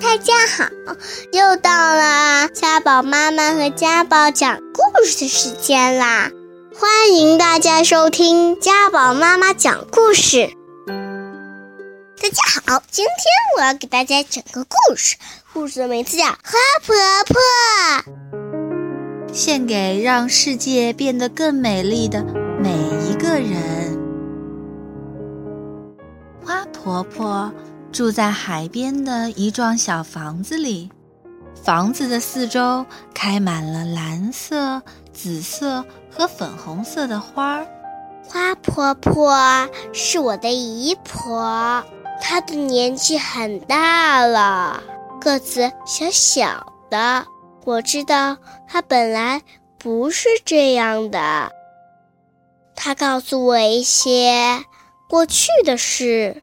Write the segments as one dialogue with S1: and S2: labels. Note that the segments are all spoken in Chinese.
S1: 大家好，又到了家宝妈妈和家宝讲故事的时间啦！欢迎大家收听家宝妈妈讲故事。大家好，今天我要给大家讲个故事，故事的名字叫《花婆婆》，
S2: 献给让世界变得更美丽的每一个人。花婆婆。住在海边的一幢小房子里，房子的四周开满了蓝色、紫色和粉红色的花儿。
S1: 花婆婆是我的姨婆，她的年纪很大了，个子小小的。我知道她本来不是这样的。她告诉我一些过去的事。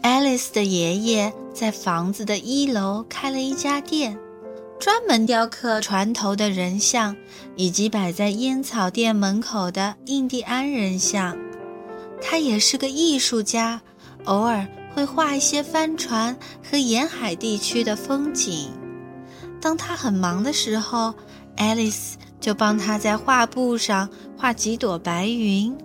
S2: 爱丽丝的爷爷在房子的一楼开了一家店，专门雕刻船头的人像，以及摆在烟草店门口的印第安人像。他也是个艺术家，偶尔会画一些帆船和沿海地区的风景。当他很忙的时候，爱丽丝就帮他在画布上画几朵白云。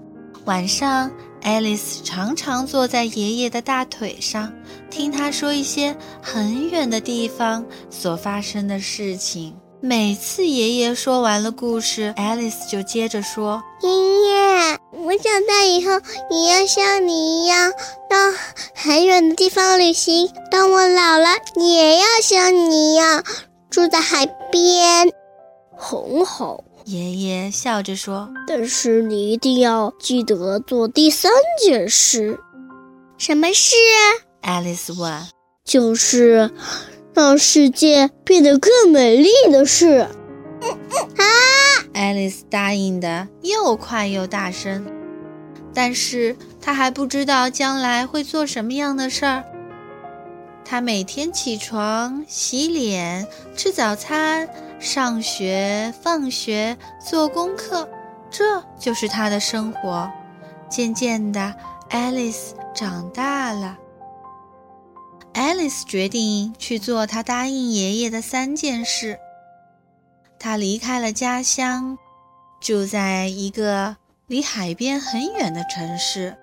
S2: 晚上。爱丽丝常常坐在爷爷的大腿上，听他说一些很远的地方所发生的事情。每次爷爷说完了故事，爱丽丝就接着说：“
S1: 爷爷，我长大以后也要像你一样到很远的地方旅行。当我老了，也要像你一样住在海边。”很好。
S2: 爷爷笑着说：“
S1: 但是你一定要记得做第三件事。什么事？”
S2: 爱丽丝问。
S1: “就是让世界变得更美丽的事。”
S2: 嗯啊！爱丽丝答应的又快又大声，但是她还不知道将来会做什么样的事儿。她每天起床、洗脸、吃早餐。上学、放学、做功课，这就是她的生活。渐渐的，爱丽丝长大了。爱丽丝决定去做她答应爷爷的三件事。她离开了家乡，住在一个离海边很远的城市。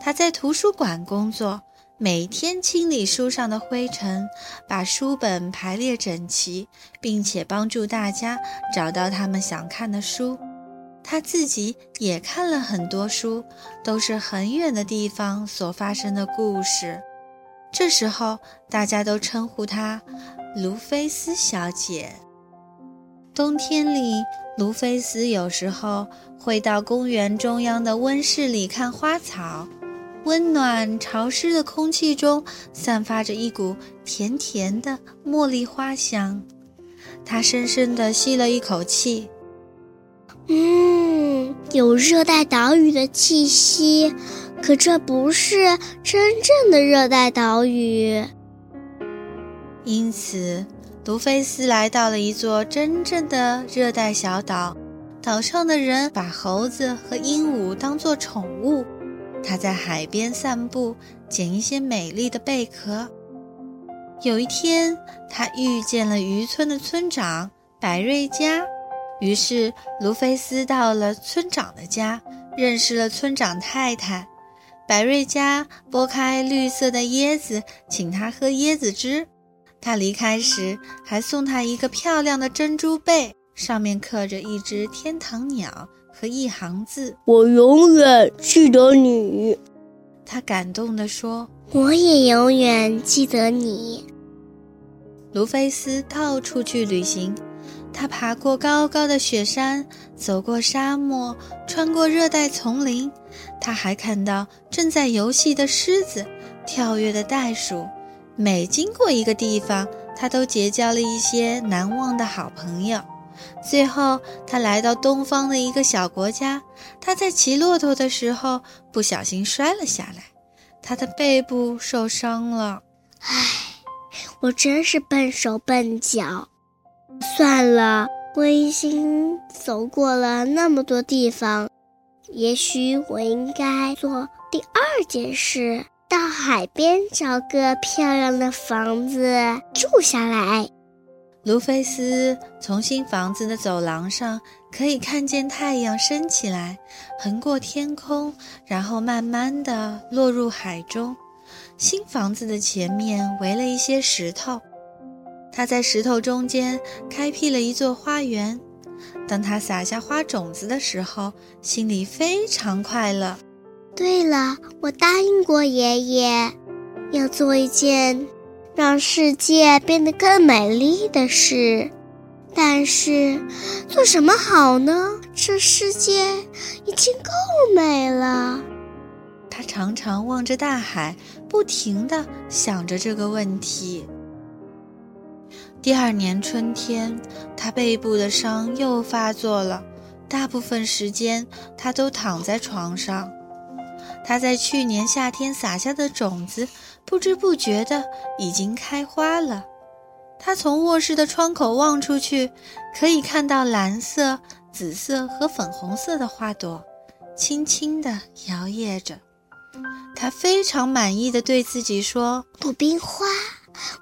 S2: 她在图书馆工作。每天清理书上的灰尘，把书本排列整齐，并且帮助大家找到他们想看的书。他自己也看了很多书，都是很远的地方所发生的故事。这时候，大家都称呼她卢菲斯小姐。冬天里，卢菲斯有时候会到公园中央的温室里看花草。温暖潮湿的空气中散发着一股甜甜的茉莉花香，他深深地吸了一口气，
S1: 嗯，有热带岛屿的气息，可这不是真正的热带岛屿。
S2: 因此，卢菲斯来到了一座真正的热带小岛，岛上的人把猴子和鹦鹉当作宠物。他在海边散步，捡一些美丽的贝壳。有一天，他遇见了渔村的村长百瑞家，于是卢菲斯到了村长的家，认识了村长太太。百瑞家剥开绿色的椰子，请他喝椰子汁。他离开时，还送他一个漂亮的珍珠贝，上面刻着一只天堂鸟。和一行字：“
S1: 我永远记得你。”
S2: 他感动地说：“
S1: 我也永远记得你。”
S2: 卢菲斯到处去旅行，他爬过高高的雪山，走过沙漠，穿过热带丛林。他还看到正在游戏的狮子，跳跃的袋鼠。每经过一个地方，他都结交了一些难忘的好朋友。最后，他来到东方的一个小国家。他在骑骆驼的时候不小心摔了下来，他的背部受伤了。
S1: 唉，我真是笨手笨脚。算了，我已经走过了那么多地方，也许我应该做第二件事：到海边找个漂亮的房子住下来。
S2: 卢菲斯从新房子的走廊上可以看见太阳升起来，横过天空，然后慢慢地落入海中。新房子的前面围了一些石头，他在石头中间开辟了一座花园。当他撒下花种子的时候，心里非常快乐。
S1: 对了，我答应过爷爷，要做一件。让世界变得更美丽的事，但是做什么好呢？这世界已经够美了。
S2: 他常常望着大海，不停地想着这个问题。第二年春天，他背部的伤又发作了，大部分时间他都躺在床上。他在去年夏天撒下的种子。不知不觉的已经开花了。他从卧室的窗口望出去，可以看到蓝色、紫色和粉红色的花朵，轻轻地摇曳着。他非常满意的对自己说：“
S1: 鲁冰花，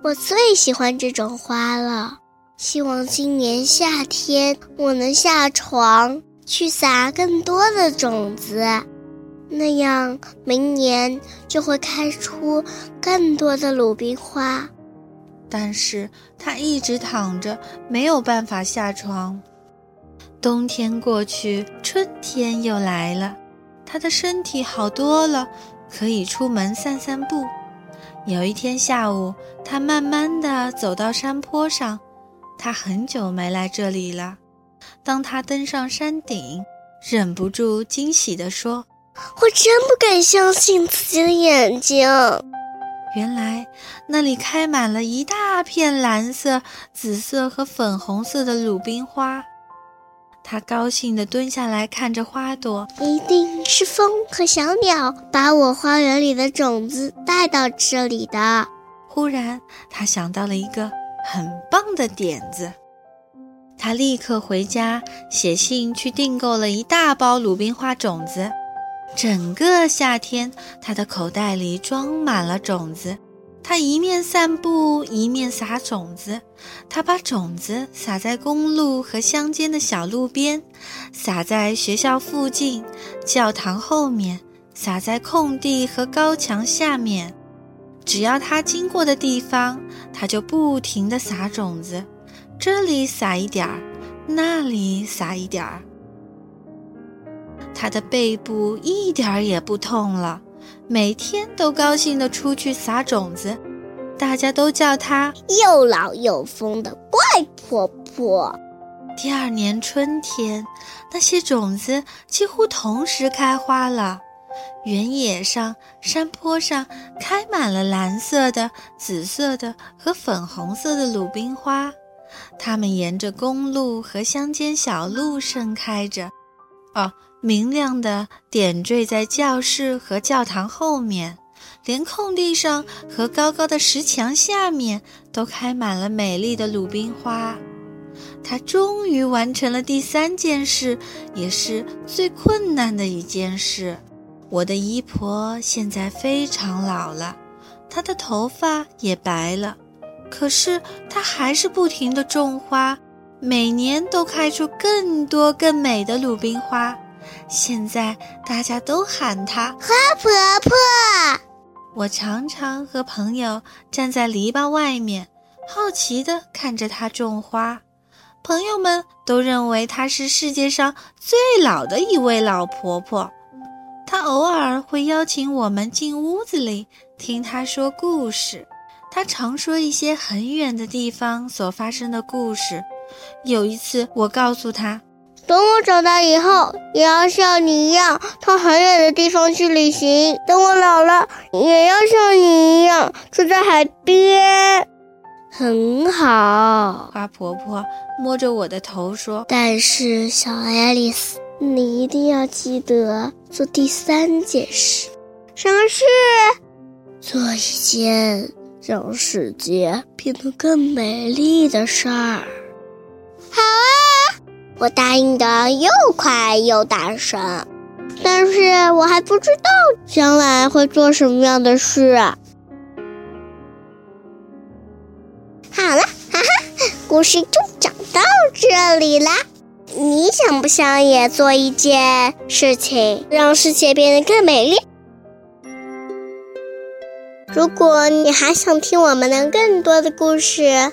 S1: 我最喜欢这种花了。希望今年夏天我能下床去撒更多的种子。”那样，明年就会开出更多的鲁冰花。
S2: 但是他一直躺着，没有办法下床。冬天过去，春天又来了，他的身体好多了，可以出门散散步。有一天下午，他慢慢地走到山坡上，他很久没来这里了。当他登上山顶，忍不住惊喜地说。
S1: 我真不敢相信自己的眼睛，
S2: 原来那里开满了一大片蓝色、紫色和粉红色的鲁冰花。他高兴地蹲下来看着花朵，
S1: 一定是风和小鸟把我花园里的种子带到这里的。
S2: 忽然，他想到了一个很棒的点子，他立刻回家写信去订购了一大包鲁冰花种子。整个夏天，他的口袋里装满了种子。他一面散步，一面撒种子。他把种子撒在公路和乡间的小路边，撒在学校附近、教堂后面，撒在空地和高墙下面。只要他经过的地方，他就不停地撒种子。这里撒一点儿，那里撒一点儿。他的背部一点儿也不痛了，每天都高兴地出去撒种子，大家都叫他
S1: 又老又疯的怪婆婆。
S2: 第二年春天，那些种子几乎同时开花了，原野上、山坡上开满了蓝色的、紫色的和粉红色的鲁冰花，它们沿着公路和乡间小路盛开着。哦。明亮的点缀在教室和教堂后面，连空地上和高高的石墙下面都开满了美丽的鲁冰花。他终于完成了第三件事，也是最困难的一件事。我的姨婆现在非常老了，她的头发也白了，可是她还是不停地种花，每年都开出更多更美的鲁冰花。现在大家都喊她
S1: 花婆婆。
S2: 我常常和朋友站在篱笆外面，好奇地看着她种花。朋友们都认为她是世界上最老的一位老婆婆。她偶尔会邀请我们进屋子里听她说故事。她常说一些很远的地方所发生的故事。有一次，我告诉她。
S1: 等我长大以后，也要像你一样到很远的地方去旅行。等我老了，也要像你一样住在海边。
S3: 很好。
S2: 花婆婆摸着我的头说：“
S3: 但是，小爱丽丝，你一定要记得做第三件事。
S1: 什么事？
S3: 做一件让世界变得更美丽的事儿。”
S1: 我答应的又快又大声。但是我还不知道将来会做什么样的事。好了，哈哈，故事就讲到这里啦。你想不想也做一件事情，让世界变得更美丽？如果你还想听我们的更多的故事，